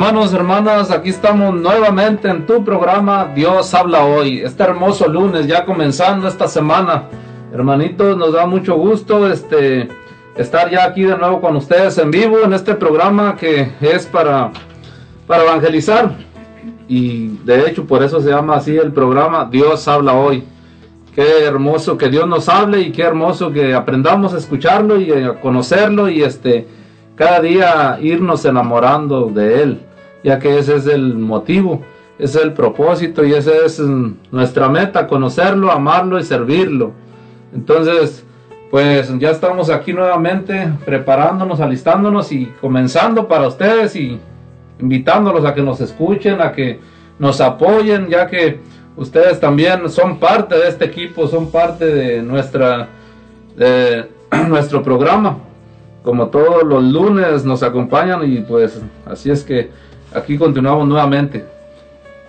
Hermanos, hermanas, aquí estamos nuevamente en tu programa Dios habla hoy. Este hermoso lunes, ya comenzando esta semana. Hermanitos, nos da mucho gusto este estar ya aquí de nuevo con ustedes en vivo en este programa que es para para evangelizar. Y de hecho, por eso se llama así el programa Dios habla hoy. Qué hermoso que Dios nos hable y qué hermoso que aprendamos a escucharlo y a conocerlo y este cada día irnos enamorando de Él, ya que ese es el motivo, ese es el propósito y esa es nuestra meta, conocerlo, amarlo y servirlo. Entonces, pues ya estamos aquí nuevamente preparándonos, alistándonos y comenzando para ustedes y invitándolos a que nos escuchen, a que nos apoyen, ya que ustedes también son parte de este equipo, son parte de nuestra de nuestro programa como todos los lunes nos acompañan y pues así es que aquí continuamos nuevamente.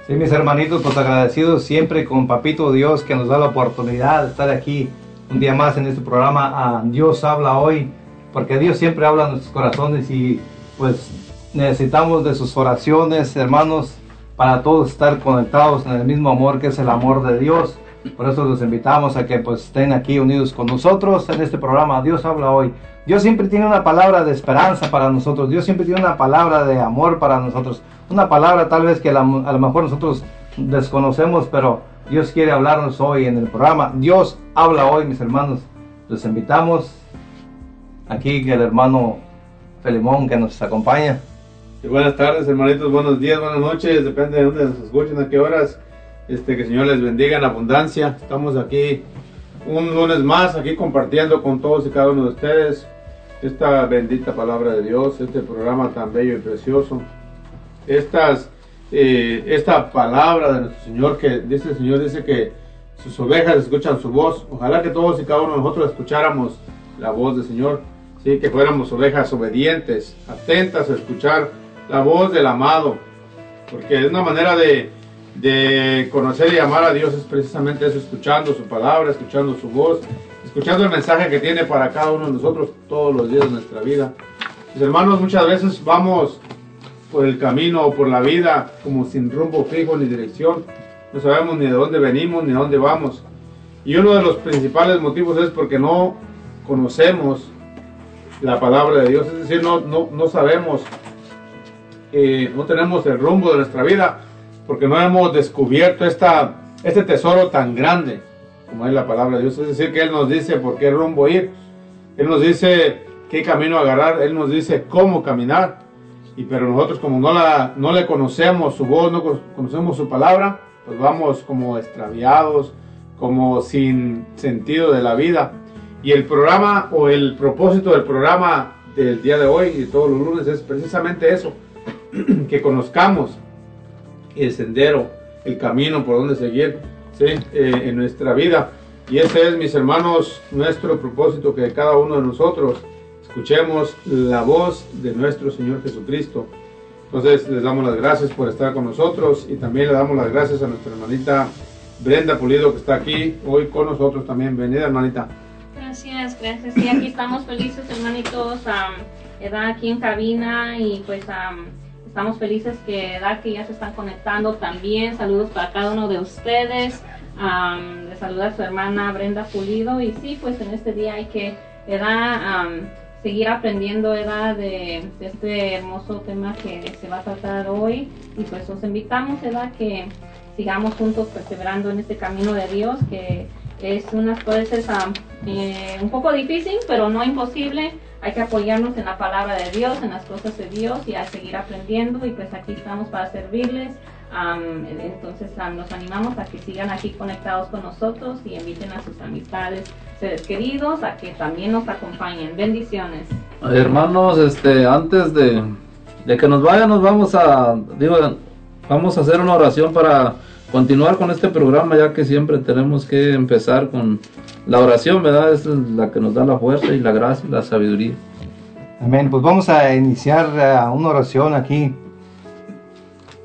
Sí, mis hermanitos, pues agradecidos siempre con Papito Dios que nos da la oportunidad de estar aquí un día más en este programa Dios habla hoy, porque Dios siempre habla en nuestros corazones y pues necesitamos de sus oraciones, hermanos, para todos estar conectados en el mismo amor que es el amor de Dios. Por eso los invitamos a que pues estén aquí unidos con nosotros en este programa Dios habla hoy. Dios siempre tiene una palabra de esperanza para nosotros. Dios siempre tiene una palabra de amor para nosotros. Una palabra tal vez que a, lo mejor nosotros desconocemos, pero Dios quiere hablarnos hoy en el programa. Dios habla hoy, mis hermanos. Los invitamos aquí que el hermano Felimón que nos acompaña. Y buenas tardes, hermanitos. Buenos días, buenas noches. Depende de dónde nos escuchen, a qué horas. Este, que el Señor les bendiga en abundancia. Estamos aquí un lunes más, aquí compartiendo con todos y cada uno de ustedes esta bendita palabra de Dios, este programa tan bello y precioso. Estas, eh, esta palabra de nuestro Señor, que dice el Señor, dice que sus ovejas escuchan su voz. Ojalá que todos y cada uno de nosotros escucháramos la voz del Señor, ¿sí? que fuéramos ovejas obedientes, atentas a escuchar la voz del amado, porque es una manera de de conocer y amar a Dios es precisamente eso, escuchando su palabra, escuchando su voz, escuchando el mensaje que tiene para cada uno de nosotros todos los días de nuestra vida. Mis hermanos, muchas veces vamos por el camino o por la vida como sin rumbo fijo ni dirección. No sabemos ni de dónde venimos ni a dónde vamos. Y uno de los principales motivos es porque no conocemos la palabra de Dios, es decir, no, no, no sabemos, eh, no tenemos el rumbo de nuestra vida porque no hemos descubierto esta, este tesoro tan grande como es la palabra de Dios. Es decir, que Él nos dice por qué rumbo ir, Él nos dice qué camino agarrar, Él nos dice cómo caminar. Y pero nosotros como no, la, no le conocemos su voz, no conocemos su palabra, pues vamos como extraviados, como sin sentido de la vida. Y el programa o el propósito del programa del día de hoy y todos los lunes es precisamente eso, que conozcamos el sendero, el camino por donde seguir eh, en nuestra vida. Y ese es, mis hermanos, nuestro propósito, que cada uno de nosotros escuchemos la voz de nuestro Señor Jesucristo. Entonces les damos las gracias por estar con nosotros y también le damos las gracias a nuestra hermanita Brenda Pulido que está aquí hoy con nosotros también. Venida hermanita. Gracias, gracias. Y aquí estamos felices hermanitos, um, aquí en cabina y pues Estamos felices que, que ya se están conectando también. Saludos para cada uno de ustedes. Um, le saluda a su hermana Brenda Pulido. Y sí, pues en este día hay que seguir aprendiendo edad de, este hermoso tema que se va a tratar hoy. Y pues os invitamos edad que sigamos juntos perseverando en este camino de Dios que es unas veces eh, un poco difícil, pero no imposible hay que apoyarnos en la palabra de Dios, en las cosas de Dios y a seguir aprendiendo y pues aquí estamos para servirles. entonces nos animamos a que sigan aquí conectados con nosotros y inviten a sus amistades, seres queridos, a que también nos acompañen. Bendiciones. Hermanos, este, antes de, de que nos vayan, nos vamos a, digo, vamos a hacer una oración para continuar con este programa, ya que siempre tenemos que empezar con la oración, ¿verdad? Es la que nos da la fuerza y la gracia y la sabiduría. Amén. Pues vamos a iniciar eh, una oración aquí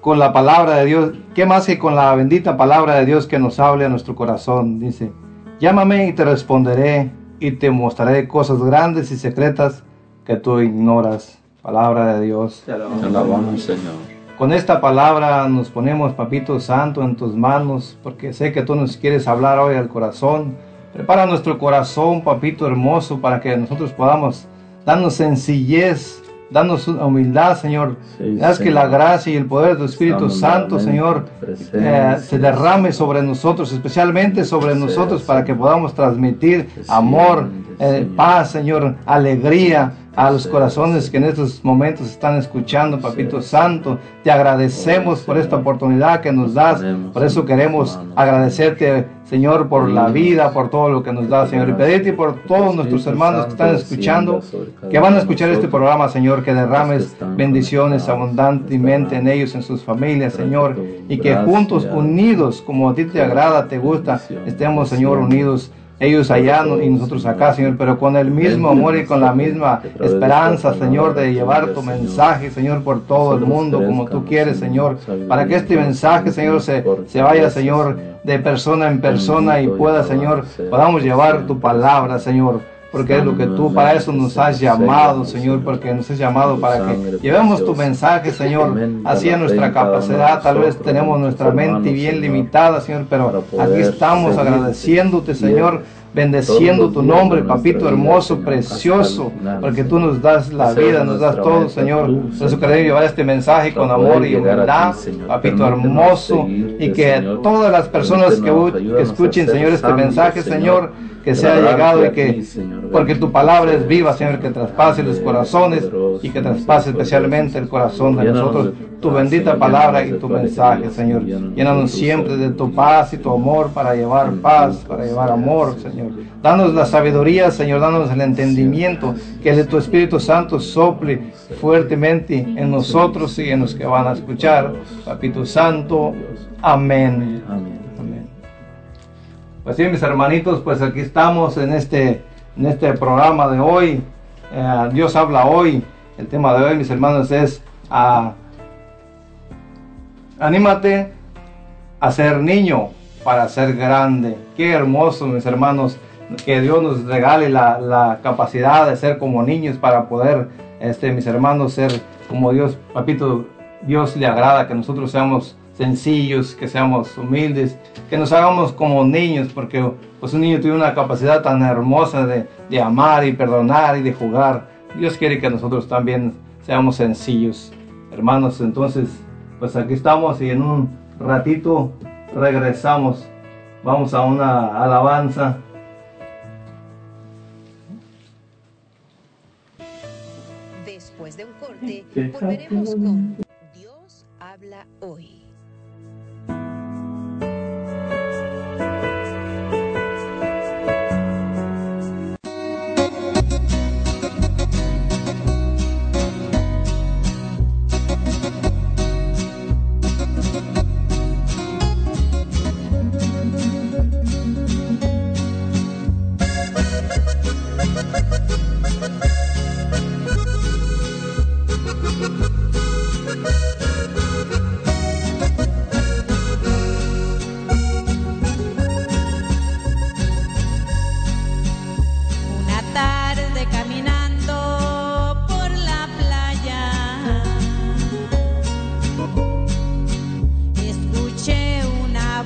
con la palabra de Dios. ¿Qué más que con la bendita palabra de Dios que nos hable a nuestro corazón? Dice, llámame y te responderé y te mostraré cosas grandes y secretas que tú ignoras. Palabra de Dios. Te alabamos, Señor. Con esta palabra nos ponemos, Papito Santo, en tus manos, porque sé que tú nos quieres hablar hoy al corazón. Prepara nuestro corazón, Papito hermoso, para que nosotros podamos darnos sencillez, darnos humildad, Señor. Sí, Haz que la gracia y el poder del Espíritu Estamos Santo, Señor, eh, se derrame sobre nosotros, especialmente sobre nosotros, para que podamos transmitir amor, eh, Señor. paz, Señor, alegría a los corazones que en estos momentos están escuchando, Papito. Santo. Te agradecemos por esta oportunidad que nos das. Por eso queremos agradecerte, Señor, por la vida, por todo lo que nos das, Señor. Y pedirte por todos nuestros hermanos que están escuchando, que van a escuchar este programa, Señor, que derrames bendiciones abundantemente en ellos, en sus familias, Señor, y que juntos, unidos, como a ti te agrada, te gusta, estemos, Señor, unidos. Ellos allá y nosotros acá, Señor, pero con el mismo amor y con la misma de esperanza, Señor, de llevar tu mensaje, Señor, por todo el mundo, como tú quieres, Señor, para que este mensaje, Señor, se, se vaya, Señor, de persona en persona y pueda, Señor, podamos llevar tu palabra, Señor. Porque es lo que tú, para eso nos has llamado, Señor, porque nos has llamado para que llevemos tu mensaje, Señor, así a nuestra capacidad. Tal vez tenemos nuestra mente bien limitada, Señor, pero aquí estamos agradeciéndote, Señor, bendeciendo tu nombre, papito hermoso, precioso, porque tú nos das la vida, nos das todo, Señor. Por eso queremos llevar este mensaje con amor y humildad, papito hermoso, y que todas las personas que, que escuchen, Señor, este mensaje, Señor, que sea llegado y que, porque tu palabra es viva, Señor, que traspase los corazones y que traspase especialmente el corazón de nosotros, tu bendita palabra y tu mensaje, Señor. Llénanos siempre de tu paz y tu amor para llevar paz, para llevar amor, Señor. Danos la sabiduría, Señor, danos el entendimiento, que de tu Espíritu Santo sople fuertemente en nosotros y en los que van a escuchar. Papito Santo, amén. Amén. Amén. Pues sí, mis hermanitos, pues aquí estamos en este, en este programa de hoy. Eh, Dios habla hoy. El tema de hoy, mis hermanos, es ah, anímate a ser niño para ser grande. Qué hermoso, mis hermanos, que Dios nos regale la, la capacidad de ser como niños para poder, este, mis hermanos, ser como Dios, papito, Dios le agrada que nosotros seamos sencillos, que seamos humildes, que nos hagamos como niños, porque pues un niño tiene una capacidad tan hermosa de, de amar y perdonar y de jugar. Dios quiere que nosotros también seamos sencillos. Hermanos, entonces, pues aquí estamos y en un ratito regresamos. Vamos a una alabanza. Después de un corte, volveremos ver. con Dios habla hoy.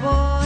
Una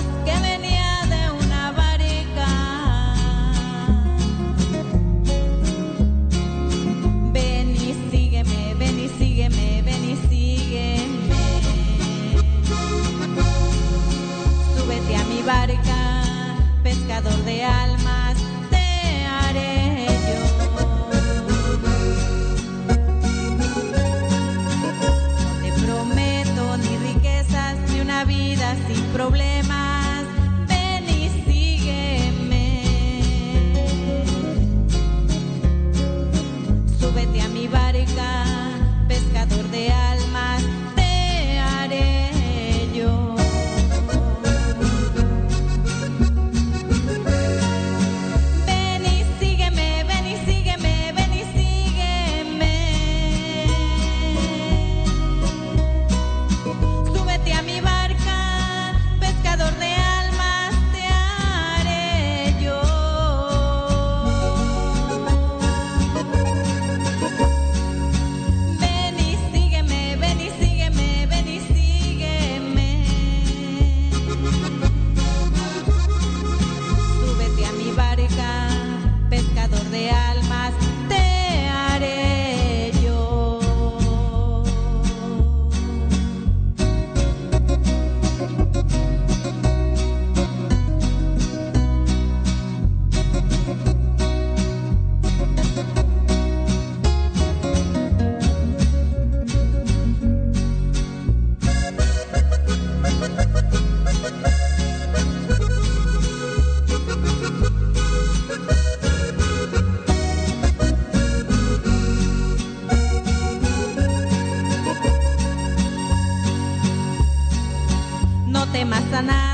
nada,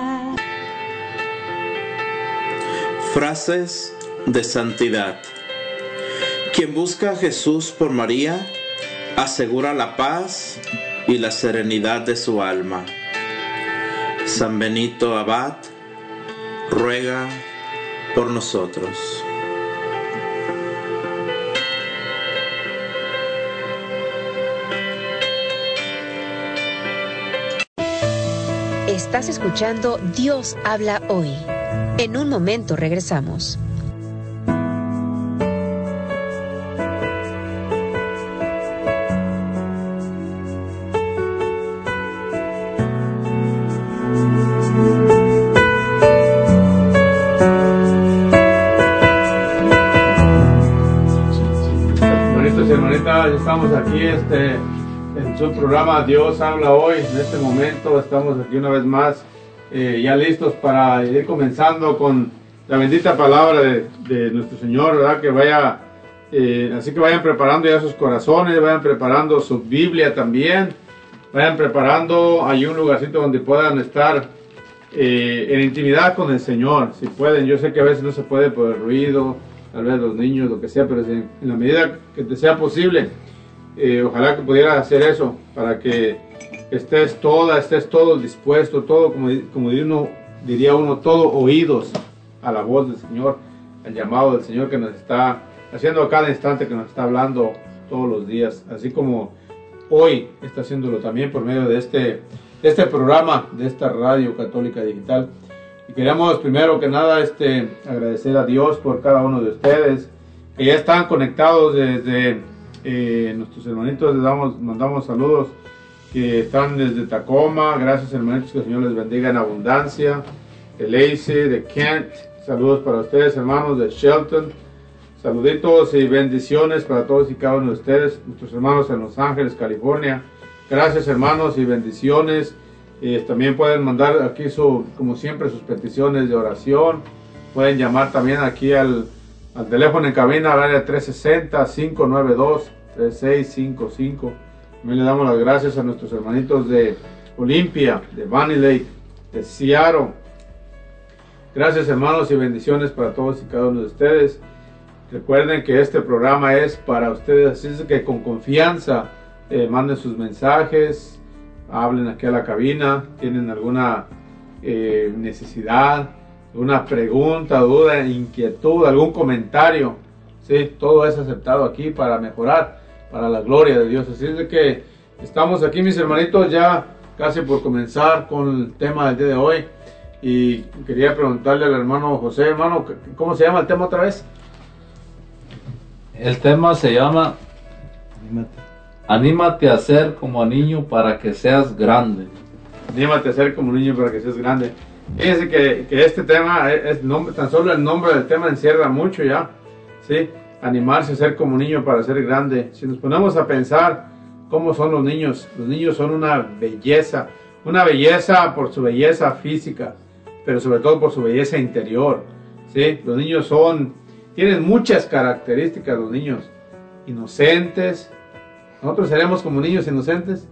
Frases de santidad. Quien busca a Jesús por María asegura la paz y la serenidad de su alma. San Benito Abad ruega por nosotros. Estás escuchando Dios habla hoy. En un momento regresamos. Estamos aquí este, en su programa Dios habla hoy. En este momento estamos aquí una vez más, eh, ya listos para ir comenzando con la bendita palabra de, de nuestro Señor, ¿verdad? Que vaya, eh, así que vayan preparando ya sus corazones, vayan preparando su Biblia también, vayan preparando hay un lugarcito donde puedan estar eh, en intimidad con el Señor, si pueden. Yo sé que a veces no se puede por el ruido, tal vez los niños, lo que sea, pero si en la medida que te sea posible, eh, ojalá que pudieras hacer eso para que estés toda, estés todo dispuesto, todo, como, como uno, diría uno, todo oídos a la voz del Señor, al llamado del Señor que nos está haciendo a cada instante, que nos está hablando todos los días, así como hoy está haciéndolo también por medio de este, este programa, de esta radio católica digital. Y queríamos primero que nada este, agradecer a Dios por cada uno de ustedes que ya están conectados desde eh, nuestros hermanitos, les damos, mandamos saludos que están desde Tacoma, gracias hermanitos, que el Señor les bendiga en abundancia, de Lacey, de Kent, saludos para ustedes hermanos de Shelton, saluditos y bendiciones para todos y cada uno de ustedes, nuestros hermanos en Los Ángeles, California, gracias hermanos y bendiciones, y también pueden mandar aquí su, como siempre sus peticiones de oración, pueden llamar también aquí al, al teléfono en cabina al área 360-592-3655. También le damos las gracias a nuestros hermanitos de Olimpia, de Bunny de Seattle. Gracias hermanos y bendiciones para todos y cada uno de ustedes. Recuerden que este programa es para ustedes, así es que con confianza eh, manden sus mensajes, hablen aquí a la cabina, tienen alguna eh, necesidad, alguna pregunta, duda, inquietud, algún comentario, ¿sí? todo es aceptado aquí para mejorar, para la gloria de Dios. Así es de que Estamos aquí, mis hermanitos, ya casi por comenzar con el tema del día de hoy. Y quería preguntarle al hermano José, hermano, ¿cómo se llama el tema otra vez? El tema se llama Anímate a ser como niño para que seas grande. Anímate a ser como niño para que seas grande. Fíjense que, que este tema, es, es nombre, tan solo el nombre del tema encierra mucho ya. ¿sí? Animarse a ser como niño para ser grande. Si nos ponemos a pensar cómo son los niños, los niños son una belleza. Una belleza por su belleza física, pero sobre todo por su belleza interior. ¿sí? Los niños son, tienen muchas características los niños. Inocentes. Nosotros seremos como niños inocentes.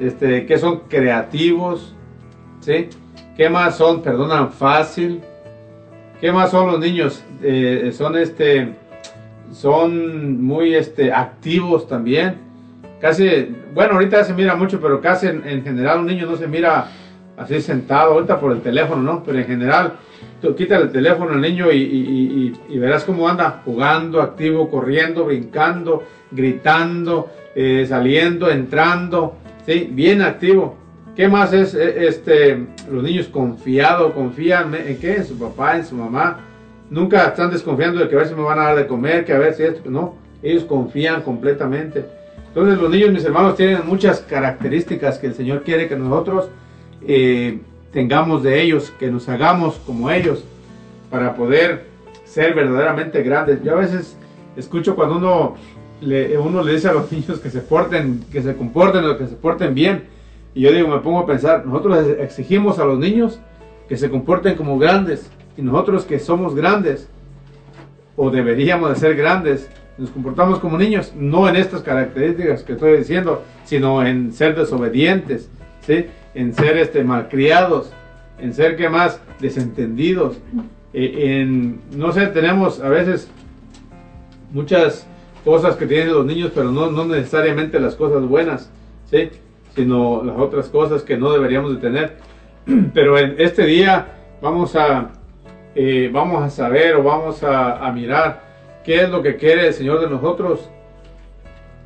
Este, que son creativos. ¿sí? ¿Qué más son? Perdonan fácil. ¿Qué más son los niños? Eh, son este, son muy este, activos también. Casi, bueno, ahorita se mira mucho, pero casi en, en general un niño no se mira así sentado, ahorita por el teléfono, ¿no? Pero en general, tú quita el teléfono al niño y, y- y- verás cómo anda jugando, activo, corriendo, brincando, gritando, eh, saliendo, entrando, ¿sí? Bien activo. ¿Qué más es eh, este, los niños confiados, confían en qué? En su papá, en su mamá. Nunca están desconfiando de que a ver si me van a dar de comer, que a ver si esto, no. Ellos confían completamente. Entonces los niños, mis hermanos, tienen muchas características que el Señor quiere que nosotros eh, tengamos de ellos, que nos hagamos como ellos, para poder ser verdaderamente grandes. Yo a veces escucho cuando uno le, dice a los niños que se porten, que se comporten o que se porten bien, y yo digo, me pongo a pensar, nosotros exigimos a los niños que se comporten como grandes, y nosotros que somos grandes, o deberíamos de ser grandes, nos comportamos como niños, no en estas características que estoy diciendo, sino en ser desobedientes, ¿sí? en ser este, malcriados, en ser que más desentendidos, eh, en, no sé, tenemos a veces muchas cosas que tienen los niños, pero no, no necesariamente las cosas buenas, ¿sí? sino las otras cosas que no deberíamos de tener. Pero en este día vamos a, eh, vamos a saber o vamos a, mirar qué es lo que quiere el Señor de nosotros,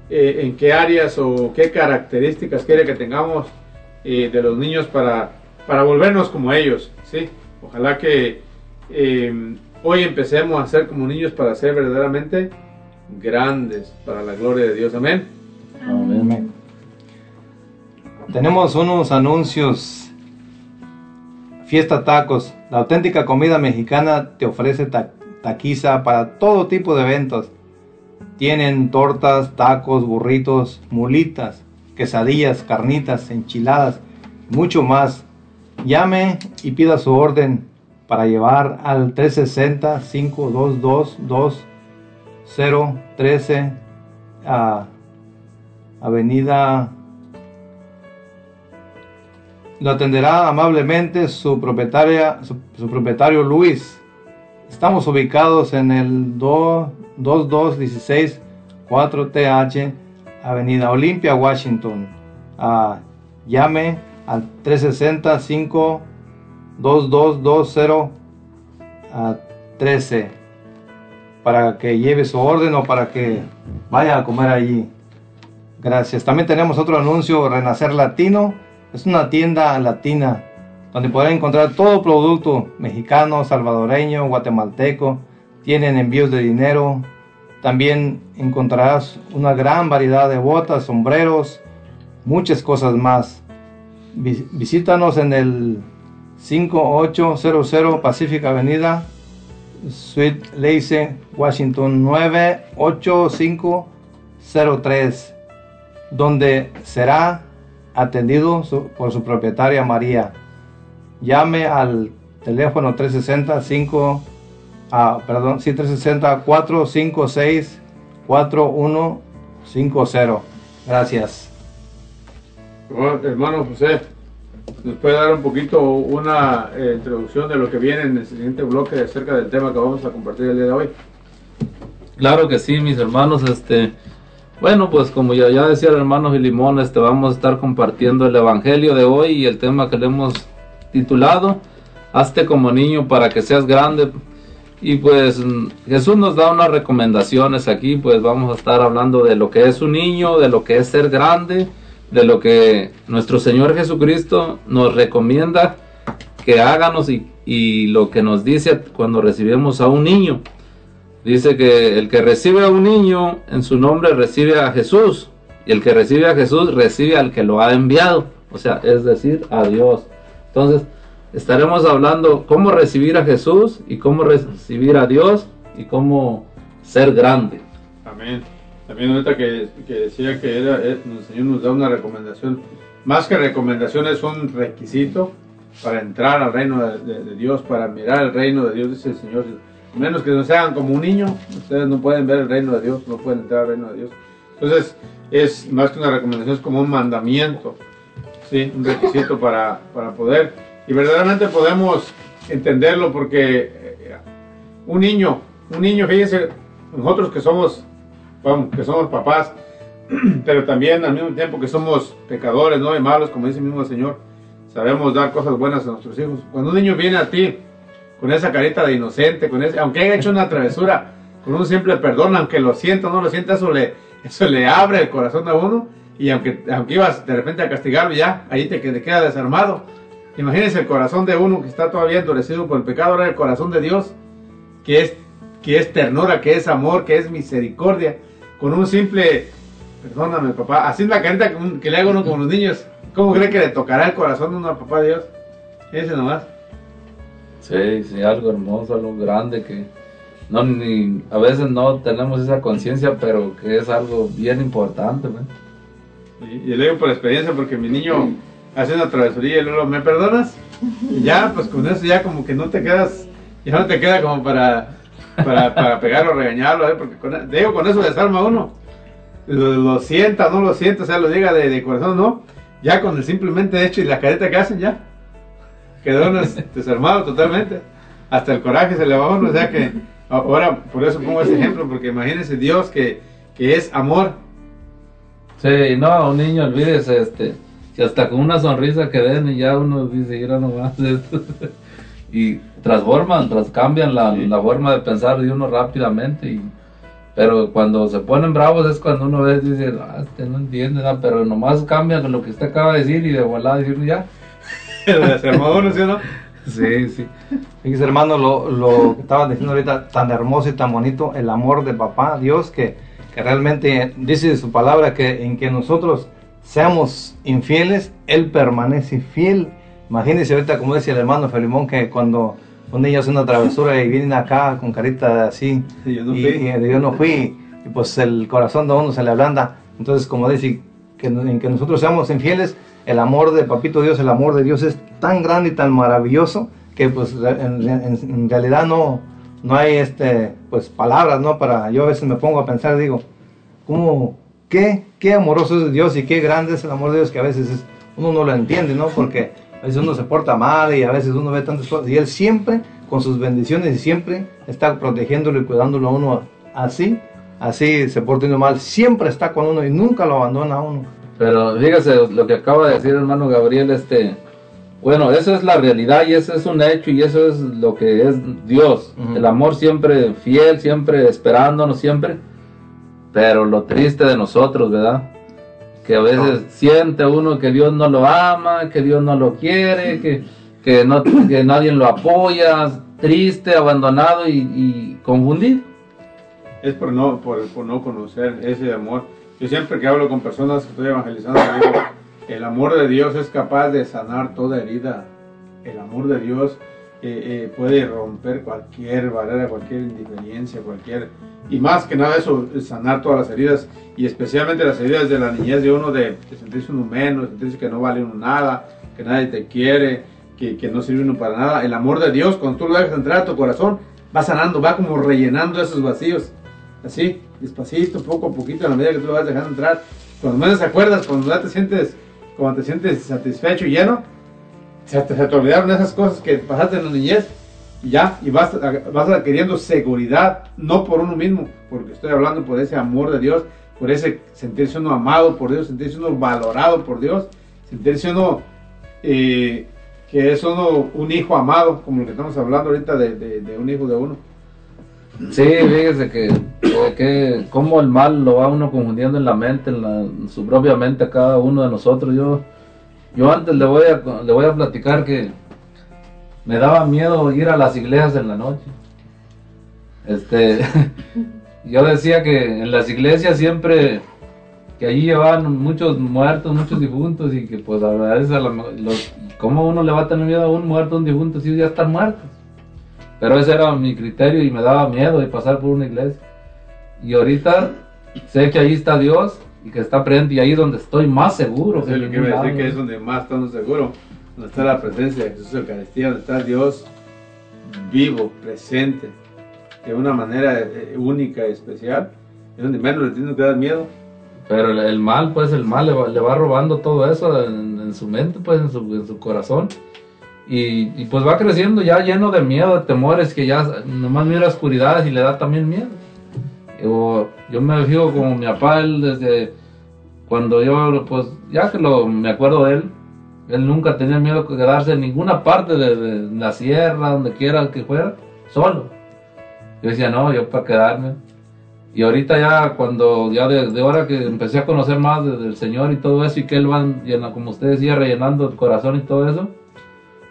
eh, en qué áreas o qué características quiere que tengamos eh, de los niños para, para volvernos como ellos. ¿sí? Ojalá que eh, hoy empecemos a ser como niños para ser verdaderamente grandes para la gloria de Dios. Amén. Amén. Tenemos unos anuncios. Fiesta Tacos. La auténtica comida mexicana te ofrece ta- taquiza para todo tipo de eventos. Tienen tortas, tacos, burritos, mulitas, quesadillas, carnitas, enchiladas, mucho más. Llame y pida su orden para llevar al 360 522 2013 a Avenida lo atenderá amablemente su propietaria, su, propietario Luis. Estamos ubicados en el 2 2216 4TH, Avenida Olimpia, Washington. Ah, llame al 360 52220 a 13 para que lleve su orden o para que vaya a comer allí. Gracias. También tenemos otro anuncio, Renacer Latino. Es una tienda latina donde podrá encontrar todo producto mexicano, salvadoreño, guatemalteco. Tienen envíos de dinero. También encontrarás una gran variedad de botas, sombreros, muchas cosas más. Vi- Visítanos en el 5800 Pacific Avenida, Suite Lacey, Washington 98503 donde será atendido su- por su propietaria María. Llame al teléfono 360 5 ah, perdón, sí, 360 456 4150. Gracias. Bueno, hermano José, ¿nos puede dar un poquito una eh, introducción de lo que viene en el siguiente bloque acerca del tema que vamos a compartir el día de hoy? Claro que sí, mis hermanos, este, bueno, pues como ya, ya decía el hermano Gilimón, este, vamos a estar compartiendo el evangelio de hoy y el tema que le hemos titulado, Hazte como niño para que seas grande. Y pues Jesús nos da unas recomendaciones aquí, pues vamos a estar hablando de lo que es un niño, de lo que es ser grande, de lo que nuestro Señor Jesucristo nos recomienda que háganos y lo que nos dice cuando recibimos a un niño. Dice que el que recibe a un niño en su nombre recibe a Jesús y el que recibe a Jesús recibe al que lo ha enviado, o sea, es decir, a Dios. Entonces, estaremos hablando cómo recibir a Jesús y cómo recibir a Dios y cómo ser grande. Amén. También ahorita que, que decía que era, eh, el Señor nos da una recomendación. Más que recomendación es un requisito para entrar al reino de, de- de Dios, para mirar el reino de Dios, dice el Señor. Menos que no sean como un niño, ustedes no pueden ver el reino de Dios, no pueden entrar al reino de Dios. Entonces, es más que una recomendación, es como un mandamiento, ¿sí? un requisito para, para poder. Y verdaderamente podemos entenderlo porque eh, un niño, un niño, fíjense, nosotros que somos, vamos, que somos papás, pero también al mismo tiempo que somos pecadores, no y malos, como dice el mismo Señor, sabemos dar cosas buenas a nuestros hijos. Cuando un niño viene a ti con esa carita de inocente, con ese, aunque haya hecho una travesura, con un simple perdón, aunque lo sienta o no lo sienta, eso le, eso le abre el corazón a uno. Y aunque, aunque ibas de repente a castigarlo, ya ahí te, te queda desarmado. Imagínense el corazón de uno que está todavía endurecido por el pecado, ahora el corazón de Dios, que es, que es ternura, que es amor, que es misericordia, con un simple, perdóname papá, así la carita que, que le hago uno con los niños. ¿Cómo cree que le tocará el corazón a papá Dios? Ese nomás. Sí, sí, algo hermoso, algo grande que no ni a veces no tenemos esa conciencia, pero que es algo bien importante, ¿no? Y, y le digo por experiencia porque mi niño hace una travesuría y luego, ¿me perdonas? Y ya, pues con eso ya como que no te quedas, ya no te queda como para, para, para pegarlo, regañarlo, ¿eh? porque con, digo, con eso desarma uno. Lo, lo sienta, no lo sienta, o sea, lo diga de, de corazón, no. Ya con el simplemente hecho y la careta que hacen, ya. Quedó desarmado totalmente. Hasta el coraje se le va a uno, o sea que ahora por eso pongo ese ejemplo, porque imagínense Dios que, que es amor, Sí, no, un niño, olvídese, este, si hasta con una sonrisa que den y ya uno dice, mira nomás, esto". y transforman, tras cambian la, la forma de pensar de uno rápidamente, y, pero cuando se ponen bravos es cuando uno ve y dice, ah, este no entiende nada, pero nomás cambian lo que usted acaba de decir y de volada decir ya. a uno, ¿sí no? Sí, sí. Fíjese, hermano, lo, lo que estaban diciendo ahorita, tan hermoso y tan bonito, el amor de papá, Dios, que, que realmente dice su palabra que en que nosotros seamos infieles, Él permanece fiel. Imagínense ahorita, como decía el hermano Felimón, que cuando un niño hace una travesura y vienen acá con carita así, Y yo no y, fui. y de yo no fui, y pues el corazón de uno se le ablanda. Entonces, como dice, que, en que nosotros seamos infieles, el amor de Papito Dios, el amor de Dios es tan grande y tan maravilloso que pues en, en- realidad no, no hay este, pues palabras, ¿no? Para, yo a veces me pongo a pensar, digo, ¿cómo, qué, qué amoroso es Dios y qué grande es el amor de Dios que a veces es- uno no lo entiende, ¿no? Porque a veces uno se porta mal y a veces uno ve tantas cosas y Él siempre, con sus bendiciones y siempre está protegiéndolo y cuidándolo a uno así, así se porta mal, siempre está con uno y nunca lo abandona a uno. Pero fíjese lo que acaba de decir hermano Gabriel, este, bueno, eso es la realidad y eso es un hecho y eso es lo que es Dios. El amor siempre fiel, siempre esperándonos, siempre. Pero lo triste de nosotros, ¿verdad? Que a veces siente uno que Dios no lo ama, que Dios no lo quiere, que, que, no, que nadie lo apoya, triste, abandonado y, y confundido. es por no, por, por no conocer ese amor. Yo siempre que hablo con personas que estoy evangelizando, el amor de Dios es capaz de sanar toda herida. El amor de Dios eh, eh, puede romper cualquier barrera, cualquier indiferencia, cualquier... Y más que nada eso, es sanar todas las heridas, y especialmente las heridas de la niñez de uno, de, de sentirse uno menos, sentirse que no vale uno nada, que nadie te quiere, que, que no sirve uno para nada. El amor de Dios, cuando tú lo dejas entrar a tu corazón, va sanando, va como rellenando esos vacíos así, despacito, poco a poquito, a la medida que tú lo vas dejando entrar. Cuando menos te acuerdas, cuando ya te sientes, cuando te sientes satisfecho y lleno, se te, se te olvidaron esas cosas que pasaste en la niñez y ya, y vas, vas adquiriendo seguridad, no por uno mismo, porque estoy hablando por ese amor de Dios, por ese sentirse uno amado por Dios, sentirse uno valorado por Dios, sentirse uno eh, que es uno un hijo amado, como lo que estamos hablando ahorita de, de- de un hijo de uno. Sí, fíjese que, que, que cómo el mal lo va uno confundiendo en la mente, en, la- su propia mente a cada uno de nosotros. Yo, yo antes le voy a, le voy a platicar que me daba miedo ir a las iglesias en la noche. Este, yo decía que en las iglesias siempre que allí llevaban muchos muertos, muchos difuntos y que pues a veces a mejor- los, ¿cómo uno le va a tener miedo a un muerto, a un difunto si ya están muertos? Pero ese era mi criterio y me daba miedo de pasar por una iglesia. Y ahorita sé que ahí está Dios y que está presente y ahí es donde estoy más seguro. Eso es lo que iba a decir que es donde más estamos seguros, donde está la presencia de Jesús Eucaristía, donde está Dios vivo, presente, de una manera eh, única y especial, es donde menos le tiene que dar miedo. Pero el, el mal, pues el mal le va, le va robando todo eso en, en su mente, pues en su, en su corazón. Y, y, pues va creciendo ya lleno de miedo, de temores, que ya nomás mira oscuridades y le da también miedo. Yo, me fijo como mi papá, él desde cuando yo, pues ya que lo, me acuerdo de él, él nunca tenía miedo de quedarse en ninguna parte de, la sierra, donde quiera que fuera, solo. Yo decía, no, yo para quedarme. Y ahorita ya cuando, ya de, de hora que empecé a conocer más de- del Señor y todo eso, y que Él va, como usted decía, rellenando el corazón y todo eso,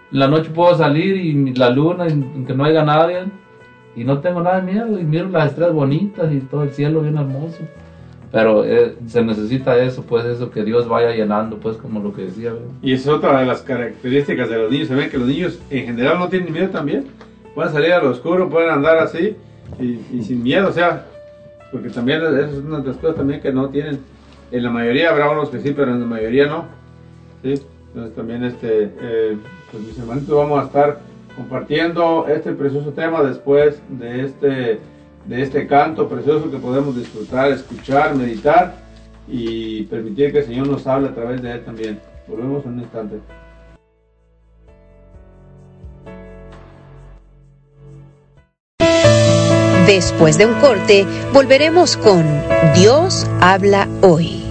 la noche puedo salir y la luna, y que no haya nadie, y no tengo nada de miedo, y miro las estrellas bonitas y todo el cielo bien hermoso. Pero eh, se necesita eso, pues eso que Dios vaya llenando, pues como lo que decía. ¿verdad? Y es otra de las características de los niños. Se ven que los niños en general no tienen miedo también. Pueden salir a lo oscuro, pueden andar así y, y sin miedo. O sea, porque también eso es una de las cosas también que no tienen. En la mayoría habrá unos que sí, pero en la mayoría no. ¿Sí? Entonces también, este, eh, pues mis hermanitos, vamos a estar compartiendo este precioso tema después de este, de este canto precioso que podemos disfrutar, escuchar, meditar y permitir que el Señor nos hable a través de él también. Volvemos en un instante. Después de un corte, volveremos con Dios habla hoy.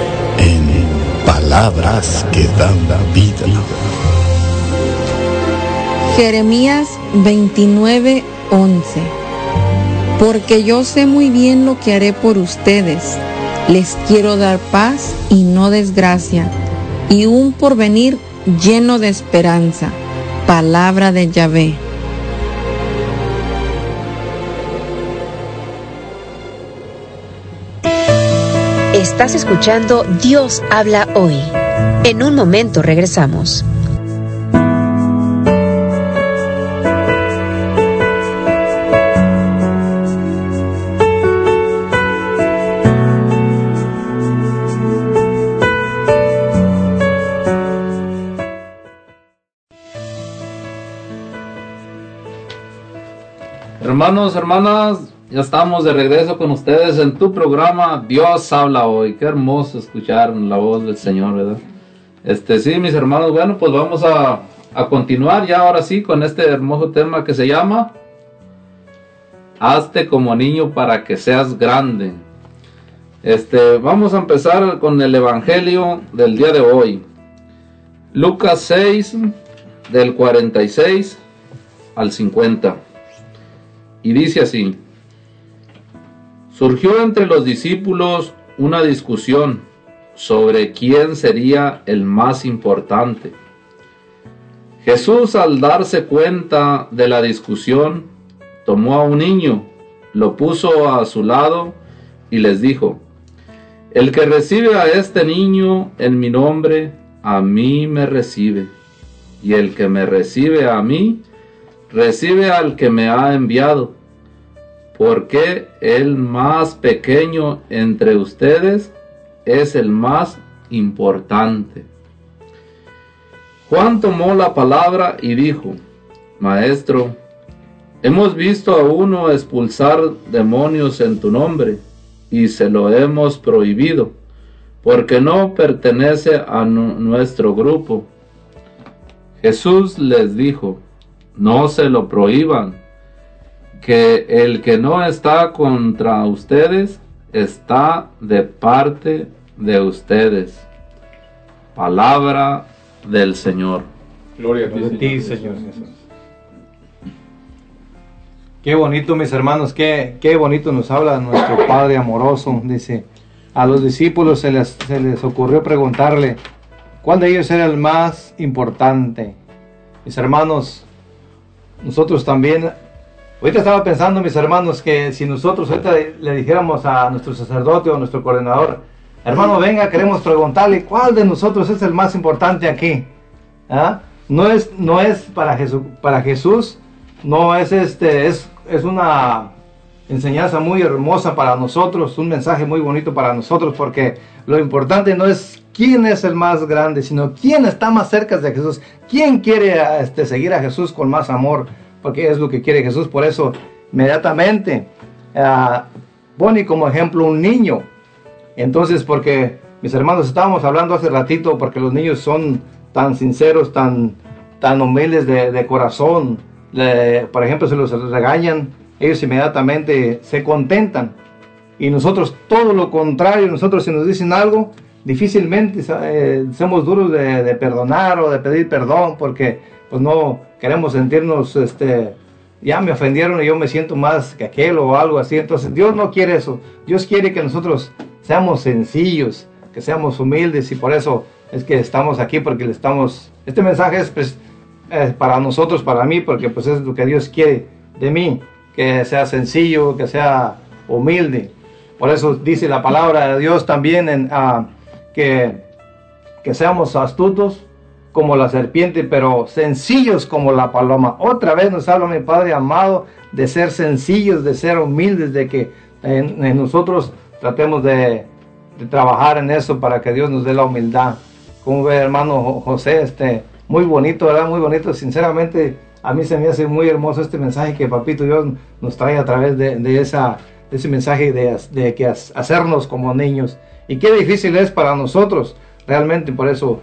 palabras que dan vida. Jeremías 29, 11. Porque yo sé muy bien lo que haré por ustedes. Les quiero dar paz y no desgracia, y un porvenir lleno de esperanza. Palabra de Yahvé. Estás escuchando Dios habla hoy. En un momento regresamos. Hermanos, hermanas, ya estamos de regreso con ustedes en tu programa Dios habla hoy. Qué hermoso escuchar la voz del Señor, ¿verdad? Este, sí, mis hermanos, bueno, pues vamos a, a continuar ya ahora sí con este hermoso tema que se llama Hazte como niño para que seas grande. Este, vamos a empezar con el Evangelio del día de hoy. Lucas 6, del 46 al 50. Y dice así, surgió entre los discípulos una discusión sobre quién sería el más importante. Jesús al darse cuenta de la discusión, tomó a un niño, lo puso a su lado y les dijo, El que recibe a este niño en mi nombre, a mí me recibe, y el que me recibe a mí, recibe al que me ha enviado. Porque el más pequeño entre ustedes es el más importante. Juan tomó la palabra y dijo, Maestro, hemos visto a uno expulsar demonios en tu nombre, y se lo hemos prohibido, porque no pertenece a nuestro grupo. Jesús les dijo, no se lo prohíban, que el que no está contra ustedes está de parte de ustedes. Palabra del Señor. Gloria a ti, Señor. Jesús. Qué bonito, mis hermanos, qué, qué bonito nos habla nuestro Padre amoroso. Dice, a los discípulos se les, se les ocurrió preguntarle, ¿cuál de ellos era el más importante? Mis hermanos, nosotros también, ahorita estaba pensando, mis hermanos, que si nosotros ahorita le dijéramos a nuestro sacerdote o a nuestro coordinador, hermano, venga, queremos preguntarle, ¿cuál de nosotros es el más importante aquí? ¿Ah? No es, no es para Jesús, para Jesús, no es este, es, es una enseñanza muy hermosa para nosotros, un mensaje muy bonito para nosotros, porque lo importante no es quién es el más grande, sino quién está más cerca de Jesús, quién quiere este, seguir a Jesús con más amor, porque es lo que quiere Jesús. Por eso, inmediatamente, uh, pone como ejemplo un niño. Entonces, porque mis hermanos estábamos hablando hace ratito, porque los niños son tan sinceros, tan, tan humildes de, corazón. por ejemplo, se los regañan, ellos inmediatamente se contentan. Y nosotros todo lo contrario, nosotros si nos dicen algo, difícilmente eh, somos duros de, perdonar o de pedir perdón porque pues no queremos sentirnos, este, ya me ofendieron y yo me siento más que aquel o algo así. Entonces Dios no quiere eso. Dios quiere que nosotros seamos sencillos, que seamos humildes y por eso es que estamos aquí porque le estamos, este mensaje es pues, para nosotros, para mí, porque pues es lo que Dios quiere de mí, que sea sencillo, que sea humilde. Por eso dice la palabra de Dios también ah, que, que seamos astutos como la serpiente, pero sencillos como la paloma. Otra vez nos habla mi Padre amado de ser sencillos, de ser humildes, de que en, nosotros tratemos de, de, trabajar en eso para que Dios nos dé la humildad. Como ve hermano José, este, muy bonito, ¿verdad? Muy bonito. Sinceramente, a mí se me hace muy hermoso este mensaje que Papito Dios nos trae a través de, de esa, ese mensaje de, de que hacernos como niños. Y qué difícil es para nosotros, realmente, por eso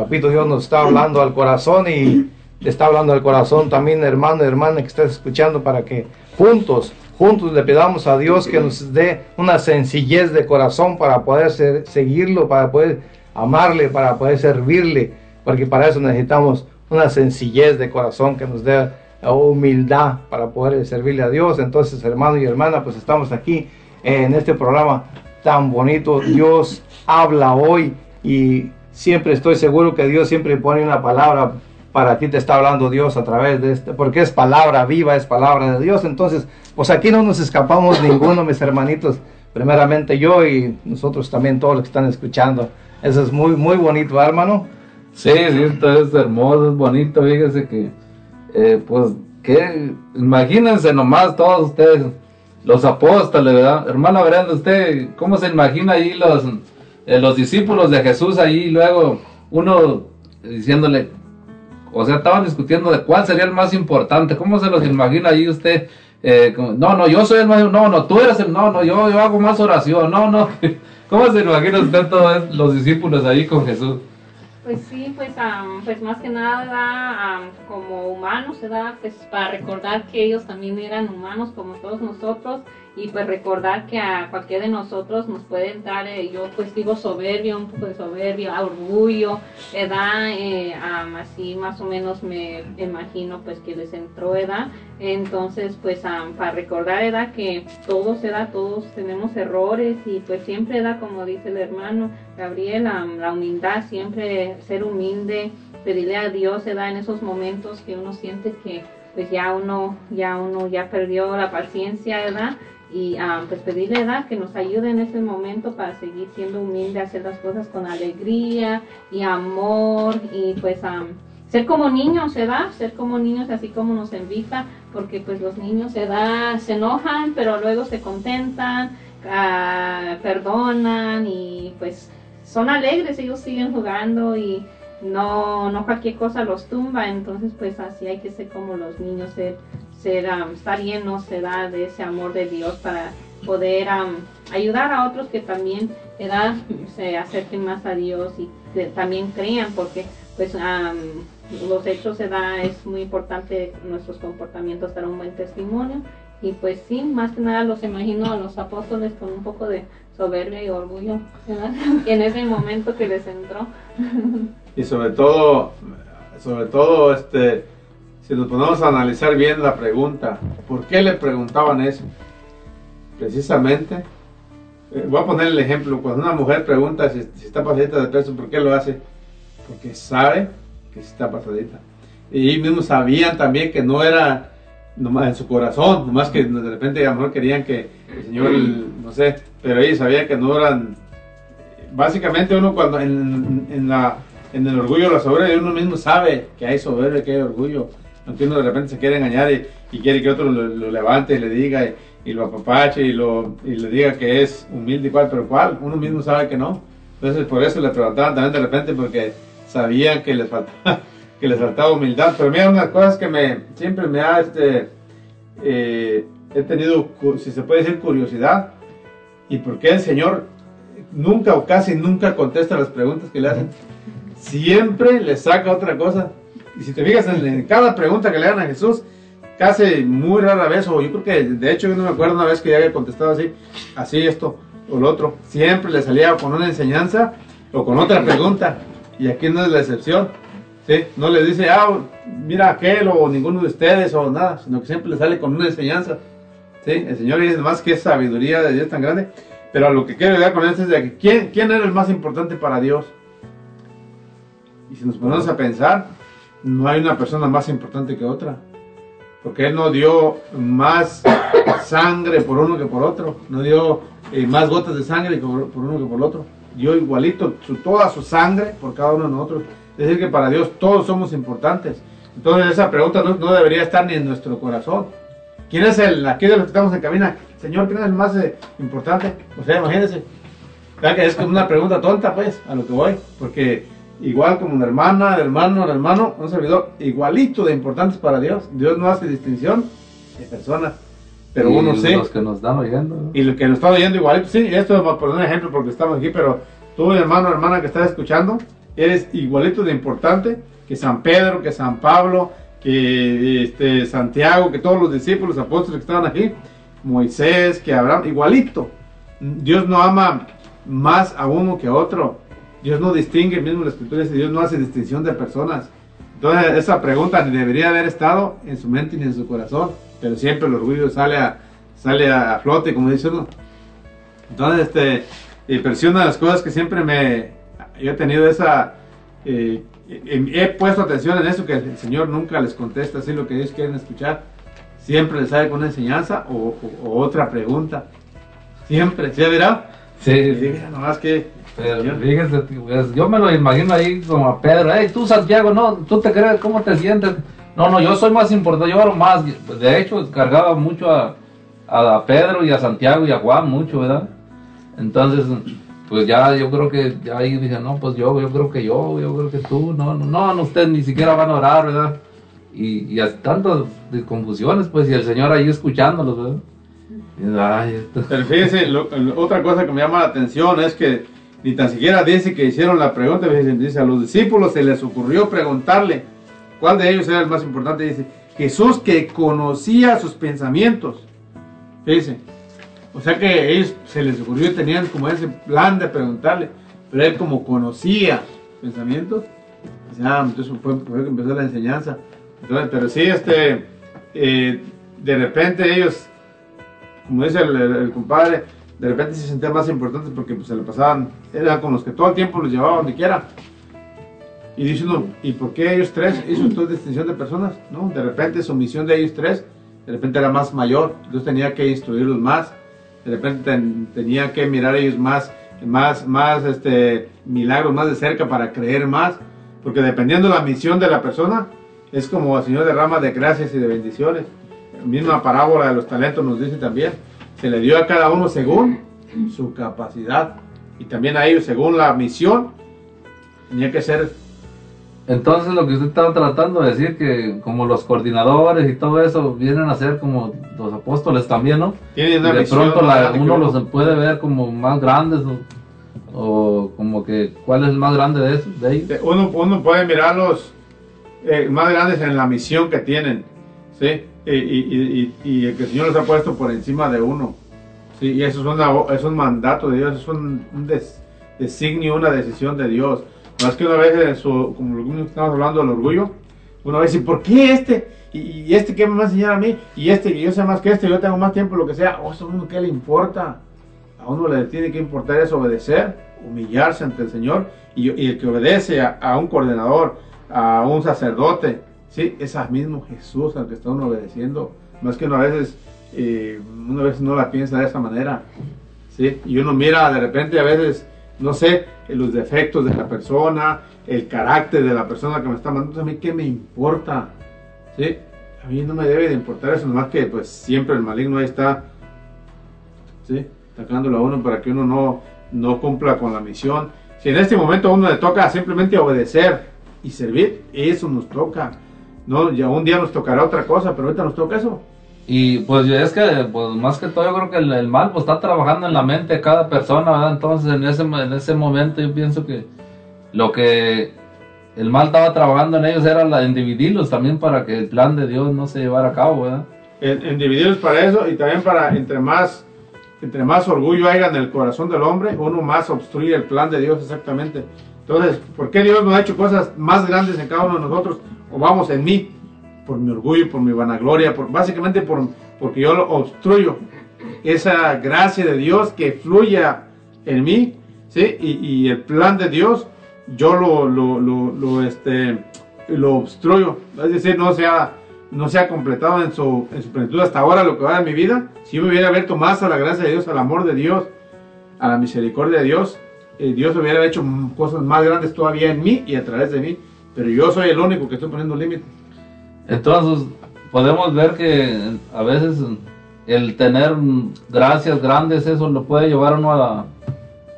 Papito Dios nos está hablando al corazón y está hablando al corazón también, hermano y hermana que estás escuchando, para que juntos, juntos le pidamos a Dios que nos dé una sencillez de corazón para poder seguirlo, para poder amarle, para poder servirle, porque para eso necesitamos una sencillez de corazón que nos dé humildad para poder servirle a Dios. Entonces, hermano y hermana, pues estamos aquí en este programa tan bonito. Dios habla hoy y siempre estoy seguro que Dios siempre pone una palabra para ti te está hablando Dios a través de este, porque es palabra viva, es palabra de Dios. Entonces, pues aquí no nos escapamos ninguno, mis hermanitos. Primeramente yo y nosotros también todos los que están escuchando. Eso es muy, muy bonito, hermano. Sí, sí, esto es hermoso, es bonito. Fíjese que, eh, pues, que imagínense nomás todos ustedes, los apóstoles, ¿verdad? Hermano Brenda, ¿usted cómo se imagina ahí los eh, los discípulos de Jesús ahí, luego uno diciéndole, o sea, estaban discutiendo de cuál sería el más importante. ¿Cómo se los imagina ahí usted? Eh, no, no, yo soy el más, no, no, tú eres el, no, no, yo, hago más oración, no, no. ¿Cómo se imagina usted todos los discípulos ahí con Jesús? Pues sí, pues, pues más que nada como humanos, ¿verdad? Pues para recordar que ellos también eran humanos como todos nosotros y pues recordar que a cualquiera de nosotros nos puede entrar, eh, yo pues digo soberbia, un poco de soberbia, orgullo, edad, eh, am, así más o menos me imagino pues que les entró edad, entonces pues am, para recordar edad que todos edad, todos tenemos errores y pues siempre edad como dice el hermano Gabriel, am, la humildad, siempre ser humilde, pedirle a Dios edad en esos momentos que uno siente que pues ya uno ya uno ya perdió la paciencia verdad y ah, pues pedirle edad que nos ayude en ese momento para seguir siendo humilde hacer las cosas con alegría y amor y pues am, ser como niños ¿verdad? ser como niños así como nos invita porque pues los niños ¿verdad? se enojan pero luego se contentan ah, perdonan y pues son alegres ellos siguen jugando y no, no cualquier cosa los tumba, entonces pues así hay que ser como los niños, ser, ser um, estar llenos se da de ese amor de Dios para poder um, ayudar a otros que también ¿verdad? se acerquen más a Dios y que también crean, porque pues um, los hechos se da, es muy importante nuestros comportamientos dar un buen testimonio y pues sí, más que nada los imagino a los apóstoles con un poco de soberbia y orgullo ¿verdad? en ese momento que les entró. y sobre todo, sobre todo, este, si nos ponemos a analizar bien la pregunta, ¿por qué le preguntaban eso? Precisamente, eh, voy a poner el ejemplo, cuando una mujer pregunta si, si está pasadita de peso, ¿por qué lo hace? Porque sabe que está pasadita. Y ellos mismos sabían también que no era nomás en su corazón, nomás que de repente a lo mejor querían que el Señor, no sé, pero ellos sabían que no eran, básicamente uno cuando en, en la en el orgullo la soberbia uno mismo sabe que hay soberbia, que hay orgullo. Aunque uno de repente se quiere engañar y, y quiere que otro lo, lo levante y le diga y, y lo apapache y, lo, y le diga que es humilde y cual, pero cuál, uno mismo sabe que no. Entonces por eso le preguntaban también de repente porque sabían que les faltaba, que les faltaba humildad. Pero mira, unas cosas que me siempre me ha, este, eh, he tenido, si se puede decir, curiosidad. ¿Y por qué el Señor nunca o casi nunca contesta las preguntas que le hacen? siempre le saca otra cosa. Y si te fijas en, cada pregunta que le hagan a Jesús, casi muy rara vez, o yo creo que de hecho yo no me acuerdo una vez que ya había contestado así, así esto o lo otro, siempre le salía con una enseñanza o con otra pregunta. Y aquí no es la excepción. ¿sí? No le dice, ah, mira aquel o ninguno de ustedes o nada, sino que siempre le sale con una enseñanza. ¿sí? El Señor dice más que sabiduría de Dios tan grande. Pero lo que quiero llegar con esto es de que ¿quién, quién era el más importante para Dios? Y si nos ponemos a pensar, no hay una persona más importante que otra. Porque Él no dio más sangre por uno que por otro. No dio eh, más gotas de sangre por, uno que por otro. Dio igualito su, toda su sangre por cada uno de nosotros. Es decir, que para Dios todos somos importantes. Entonces esa pregunta no, debería estar ni en nuestro corazón. ¿Quién es el, aquí de los que estamos en cabina? Señor, ¿quién es el más eh, importante? O sea, imagínense. ¿Verdad que es una pregunta tonta, pues, a lo que voy. Porque igual como una hermana, hermano, el hermano, un servidor, igualito de importantes para Dios. Dios no hace distinción de personas. Pero Y uno sí. Los que nos están oyendo. ¿no? Y lo que nos está oyendo igualito, sí, esto es por un ejemplo porque estamos aquí, pero tú, hermano, hermana que estás escuchando, eres igualito de importante que San Pedro, que San Pablo, que este, Santiago, que todos los discípulos, apóstoles que estaban aquí, Moisés, que Abraham, igualito. Dios no ama más a uno que a otro. Dios no distingue, mismo la escritura dice, Dios no hace distinción de personas. Entonces esa pregunta ni debería haber estado en su mente ni en su corazón, pero siempre el orgullo sale a, sale a flote, como dice uno. Entonces, este, eh, pero sí una de las cosas que siempre me, yo he tenido esa, eh, he puesto atención en eso, que el Señor nunca les contesta así lo que ellos quieren escuchar. Siempre les sale con una enseñanza o, o- o otra pregunta. Siempre, ¿sí verá? Sí, Y sí. diga nomás que... Pero fíjese, pues, yo me lo imagino ahí como a Pedro, hey, tú Santiago, no, tú te crees, ¿cómo te sientes? No, no, yo soy más importante, yo oro más. Pues, de hecho, cargaba mucho a, a Pedro y a Santiago y a Juan, mucho, ¿verdad? Entonces, pues ya yo creo que, ya ahí dije, no, pues yo, yo creo que yo, yo creo que tú, no, no, no, no, ustedes ni siquiera van a orar, ¿verdad? Y, y tantas confusiones, pues, y el Señor ahí escuchándolos, ¿verdad? Ay, esto- Pero fíjese, lo- otra cosa que me llama la atención es que ni tan siquiera dice que hicieron la pregunta, dice a los discípulos se les ocurrió preguntarle cuál de ellos era el más importante. Dice Jesús que conocía sus pensamientos. Fíjese, O sea que ellos se les ocurrió, tenían como ese plan de preguntarle, pero él como conocía pensamientos, o sea, entonces fue, fue que empezó la enseñanza. Entonces, pero sí, este, eh, de repente ellos, como dice el compadre, de repente se sentían más importantes porque pues, se le pasaban, eran con los que todo el tiempo los llevaba donde quiera. Y dice ¿y por qué ellos tres hizo toda distinción de personas? ¿No? De repente su misión de ellos tres, de repente era más mayor, entonces tenía que instruirlos más, de repente ten- tenía que mirar a ellos más, más, más este, milagros más de cerca para creer más, porque dependiendo de la misión de la persona, es como el Señor derrama de gracias y de bendiciones. La misma parábola de los talentos nos dice también, se le dio a cada uno según su capacidad y también a ellos según la misión, tenía que ser Entonces lo que usted estaba tratando de decir que como los coordinadores y todo eso vienen a ser como los apóstoles también, ¿no? Tienen una de pronto la- uno los puede ver como más grandes o, o como que cuál es el más grande de esos, de ellos. Eh, uno, uno puede mirarlos eh, más grandes en la misión que tienen, ¿sí? Y, y, y, y el que el Señor los ha puesto por encima de uno, ¿sí? Y eso es, una, es un mandato de Dios, es un, un des- designio, una decisión de Dios. Más que una vez, su, como estamos hablando del orgullo, una vez dice, ¿por qué este? Y, y este que me va a enseñar a mí, y este que yo sé más que este, yo tengo más tiempo, lo que sea, o eso a uno qué le importa. A uno le tiene que importar es obedecer, humillarse ante el Señor y, y el que obedece a, a un coordinador, a un sacerdote, sí, es mismo Jesús al que está uno obedeciendo. Más que uno a veces, eh, uno a veces no la piensa de esa manera, sí, y uno mira de repente a veces, no sé, los defectos de la persona, el carácter de la persona que me está mandando, a mí qué me importa, sí, a mí no me debe de importar eso, nomás que pues siempre el maligno ahí está ¿sí? atacándolo a uno para que uno no, no cumpla con la misión. Si en este momento a uno le toca simplemente obedecer y servir, eso nos toca. No, ya un día nos tocará otra cosa, pero ahorita nos toca eso. Y pues es que, pues más que todo, yo creo que el, el mal pues está trabajando en la mente de cada persona, ¿verdad? Entonces, en ese, en ese momento yo pienso que lo que el mal estaba trabajando en ellos era la, en dividirlos también para que el plan de Dios no se llevara a cabo, ¿verdad? En, en dividirlos para eso y también para entre más entre más orgullo haya en el corazón del hombre, uno más obstruye el plan de Dios exactamente. Entonces, ¿por qué Dios nos ha hecho cosas más grandes en cada uno de nosotros? O vamos en mí, por mi orgullo, por mi vanagloria, por, básicamente por, porque yo lo obstruyo. Esa gracia de Dios que fluya en mí, ¿sí? Y, el plan de Dios, yo lo, lo, lo, lo, este, lo obstruyo. Es decir, no no se ha completado en su, en su plenitud hasta ahora lo que va de mi vida, si yo me hubiera abierto más a la gracia de Dios, al amor de Dios, a la misericordia de Dios, eh, Dios hubiera hecho cosas más grandes todavía en mí y a través de mí, pero yo soy el único que estoy poniendo límites. Entonces, podemos ver que a veces el tener gracias grandes, eso lo puede llevar a uno a,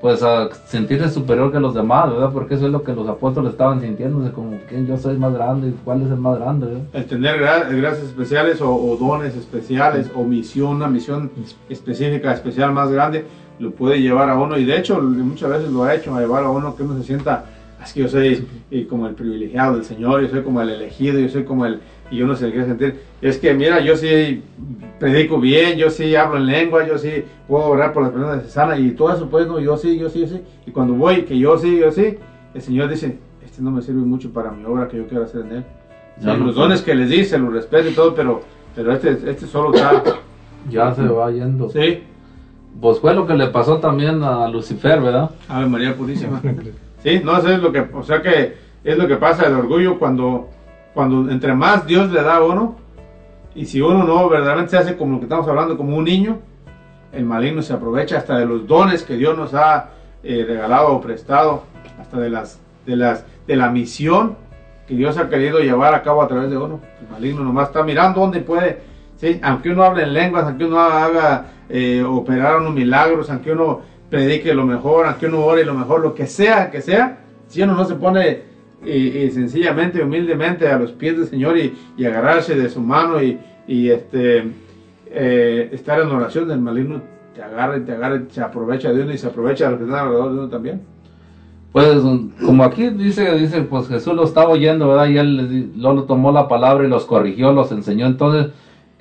pues a sentirse superior que los demás, ¿verdad? Porque eso es lo que los apóstoles estaban sintiéndose, como que yo soy más grande, y ¿cuál es el más grande? ¿verdad? El tener gra- gracias especiales o, o dones especiales o misión, una misión específica, especial más grande, lo puede llevar a uno y de hecho muchas veces lo ha hecho, a llevar a uno que uno se sienta, es que yo soy eh, como el privilegiado del Señor, yo soy como el elegido, yo soy como el, y uno se quiere sentir, es que mira, yo sí predico bien, yo sí hablo en lengua, yo sí puedo orar por las personas que se sanan y todo eso pues no, yo sí, yo sí, yo sí, y cuando voy, que yo sí, yo sí, el Señor dice, este no me sirve mucho para mi obra que yo quiero hacer en él. Sí, Ya no los dones que les dice, los respeto y todo, pero, pero este, este solo está. Ya se va yendo. Sí. Pues fue lo que le pasó también a Lucifer, ¿verdad? Ave María Purísima. Sí, no, eso es lo que, o sea que es lo que pasa el orgullo cuando, cuando entre más Dios le da a uno, y si uno no verdaderamente se hace como lo que estamos hablando, como un niño, el maligno se aprovecha hasta de los dones que Dios nos ha eh, regalado o prestado, hasta de las, de las, de la misión que Dios ha querido llevar a cabo a través de uno. El maligno nomás está mirando dónde puede, ¿sí? aunque uno hable en lenguas, aunque uno haga eh, operar unos milagros, aunque uno predique lo mejor, aunque uno ore lo mejor, lo que sea que sea, si uno no se pone eh, eh, sencillamente, humildemente a los pies del Señor y, y agarrarse de su mano y, y, este, eh, estar en oración del maligno, te agarra y te agarra y se aprovecha de uno y se aprovecha de los que están alrededor de uno también. Pues como aquí dice, dice, pues Jesús lo estaba oyendo, ¿verdad? Y él lo tomó la palabra y los corrigió, los enseñó. Entonces,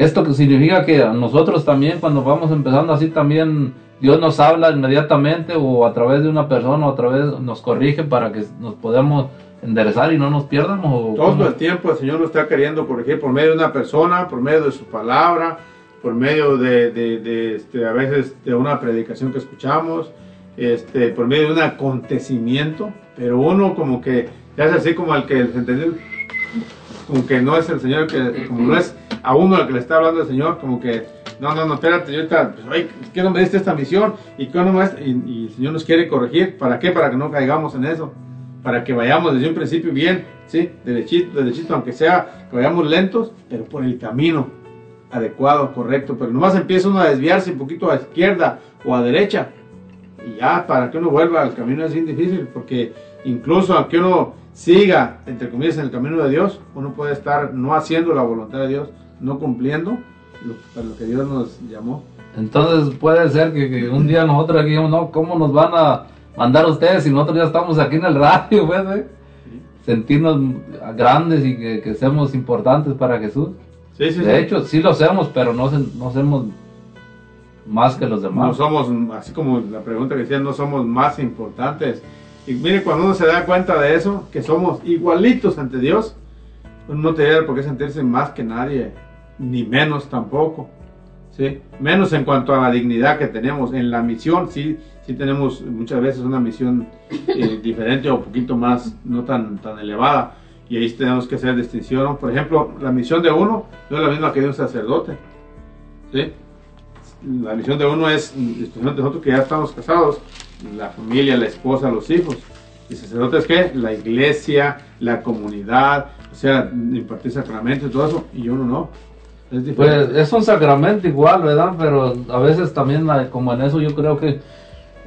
esto que significa que nosotros también cuando vamos empezando así también Dios nos habla inmediatamente o a través de una persona o a través nos corrige para que nos podamos enderezar y no nos pierdamos. o Todo cómo? el tiempo el Señor nos está queriendo corregir por medio de una persona, por medio de su palabra, por medio de, de- de, este, a veces de una predicación que escuchamos, este, por medio de un acontecimiento, pero uno como que es así como al que entendió, como que no es el Señor, que como no es a uno al que le está hablando el Señor, como que no, no, no, espérate, yo ahorita, pues, ¿qué no me diste esta misión? ¿Y qué no me diste? Y, y el Señor nos quiere corregir, ¿para qué? Para que no caigamos en eso para que vayamos desde un principio bien, ¿sí? Derechito, derechito, aunque sea que vayamos lentos, pero por el camino adecuado, correcto. Pero nomás empieza uno a desviarse un poquito a izquierda o a derecha. Y ya, para que uno vuelva al camino es bien difícil, porque incluso aunque uno siga, entre comillas, en el camino de Dios, uno puede estar no haciendo la voluntad de Dios, no cumpliendo lo, para lo que Dios nos llamó. Entonces puede ser que, que un día nosotros aquí digamos, no, ¿cómo nos van a mandar ustedes si nosotros ya estamos aquí en el radio, pues, eh? Sentirnos grandes y que, que seamos importantes para Jesús. Sí, sí, de sí. hecho, sí lo hacemos, pero no, se- no hacemos más que los No demás. somos, así como la pregunta que decían, no somos más importantes. Y mire, cuando uno se da cuenta de eso, que somos igualitos ante Dios, uno no tiene por qué sentirse más que nadie, ni menos tampoco. ¿sí? Menos en cuanto a la dignidad que tenemos. En la misión, sí, sí tenemos muchas veces una misión eh, diferente o un poquito más, no tan, tan elevada. Y ahí tenemos que hacer distinción. Por ejemplo, la misión de uno no es la misma que de un sacerdote. ¿sí? la misión de uno es, especialmente nosotros que ya estamos casados, la familia, la esposa, los hijos. ¿Y sacerdote es qué? La iglesia, la comunidad, o sea, impartir sacramentos y todo eso, y uno no. Es. Pues es un sacramento igual, ¿verdad? Pero a veces también, eh, como en eso, yo creo que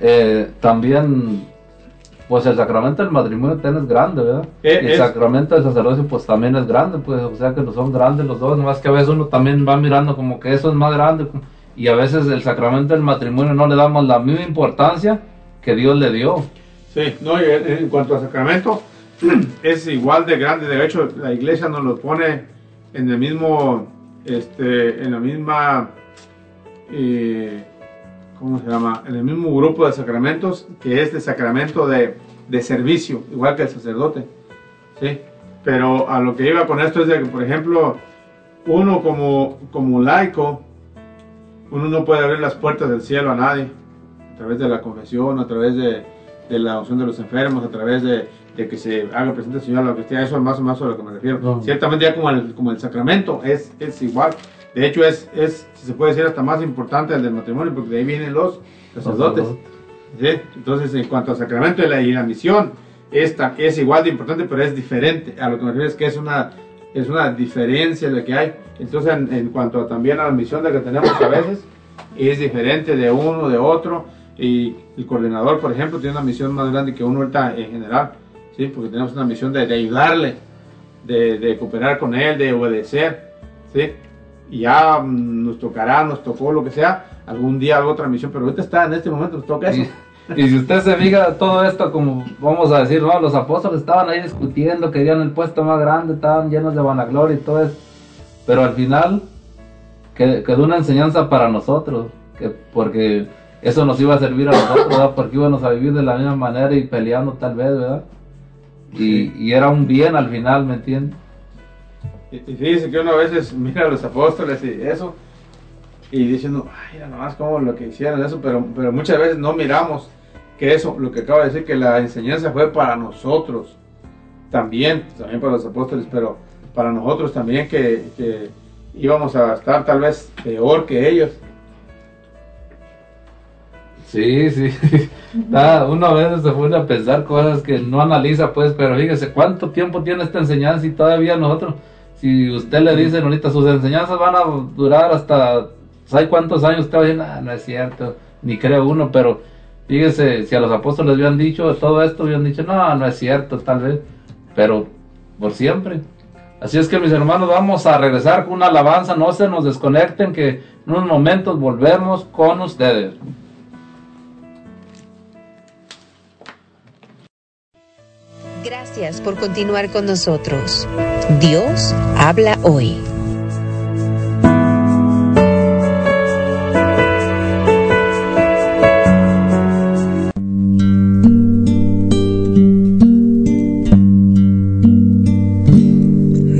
eh, también, pues el sacramento del matrimonio también es grande, ¿verdad? Eh, y el es- sacramento del sacerdocio, pues también es grande, pues, o sea que no son grandes los dos, nomás que a veces uno también va mirando como que eso es más grande, y a veces el sacramento del matrimonio no le damos la misma importancia que Dios le dio. Sí, no, y en cuanto a sacramento, es igual de grande. De hecho, la iglesia nos lo pone en el mismo, este, en la misma, eh, ¿cómo se llama? En el mismo grupo de sacramentos que es de sacramento de, de servicio, igual que el sacerdote. Sí, pero a lo que iba con esto es de que, por ejemplo, uno como, como laico, uno no puede abrir las puertas del cielo a nadie, a través de la confesión, a través de, de la unción de los enfermos, a través de, de que se haga presente el Señor a la Eucaristía, eso es más o menos a lo que me refiero. No. Ciertamente ya como el, como el sacramento es, es igual, de hecho es, es, si se puede decir, hasta más importante el del matrimonio, porque de ahí vienen los sacerdotes. ¿sí? Entonces, en cuanto al sacramento y la, y la misión, esta es igual de importante, pero es diferente. A lo que me refiero es que es una, es una diferencia de que hay. Entonces, en, en cuanto a- también a la misión de que tenemos a veces, es diferente de uno, de otro. Y el coordinador, por ejemplo, tiene una misión más grande que uno ahorita en general, ¿sí? porque tenemos una misión de, ayudarle, de, cooperar con él, de obedecer. ¿sí? Y ya mm, nos tocará, nos tocó lo que sea, algún día alguna otra misión, pero ahorita está, en este momento nos toca eso. Y, si usted se fija, todo esto, como vamos a decir, ¿no? los apóstoles estaban ahí discutiendo, querían el puesto más grande, estaban llenos de vanagloria y todo eso. Pero al final que- quedó una enseñanza para nosotros, que porque eso nos iba a servir a nosotros. Porque íbamos a vivir de la misma manera y peleando tal vez, ¿verdad? Y, y era un bien al final, ¿me entiende? Y, y fíjese que uno a veces mira a los apóstoles y eso, y diciendo, ay, mira nomás cómo lo que hicieron eso, pero, pero muchas veces no miramos que eso, lo que acaba de decir, que la enseñanza fue para nosotros también, también para los apóstoles, pero para nosotros también que, que íbamos a estar tal vez peor que ellos. Sí, sí. Ah, uno a veces se pone a pensar cosas que no analiza, pues, pero fíjese, ¿cuánto tiempo tiene esta enseñanza y todavía nosotros, si usted le dice ahorita sus enseñanzas van a durar hasta, ¿sabe cuántos años? Usted va a decir, "Ah, no es cierto, ni creo uno, pero fíjese, si a los apóstoles habían dicho todo esto, habían dicho, no, no es cierto, tal vez, pero por siempre. Así es que mis hermanos, vamos a regresar con una alabanza, no se nos desconecten, que en unos momentos volvemos con ustedes. Gracias por continuar con nosotros. Dios habla hoy.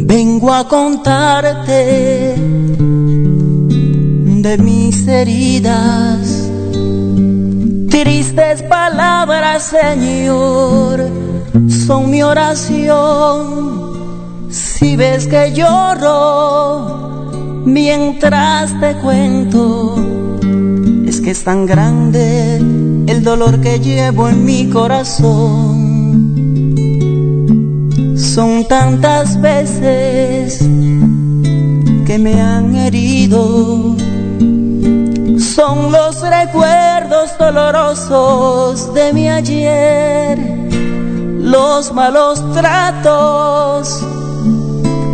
Vengo a contarte de mis heridas, tristes palabras, Señor son mi oración. Si ves que lloro mientras te cuento, es que es tan grande el dolor que llevo en mi corazón. Son tantas veces que me han herido. Son los recuerdos dolorosos de mi ayer, los malos tratos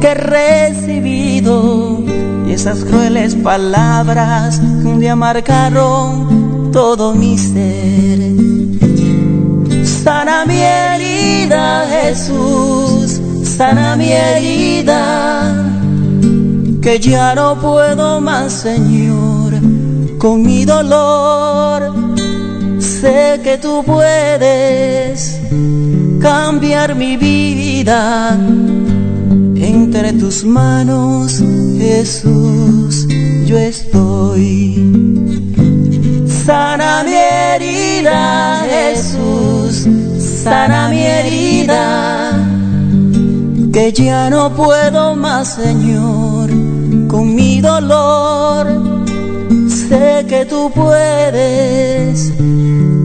que he recibido y esas crueles palabras que un día marcaron todo mi ser. Sana mi herida, Jesús, sana mi herida, que ya no puedo más, Señor, con mi dolor. Sé que tú puedes cambiar mi vida. Entre tus manos, Jesús, yo estoy. Sana mi herida, Jesús, sana mi herida, que ya no puedo más, Señor, con mi dolor. Sé que tú puedes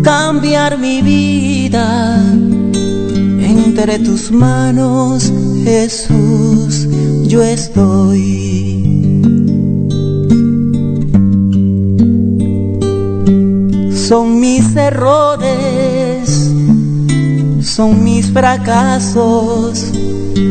cambiar mi vida. Entre tus manos, Jesús, yo estoy. Son mis errores, son mis fracasos,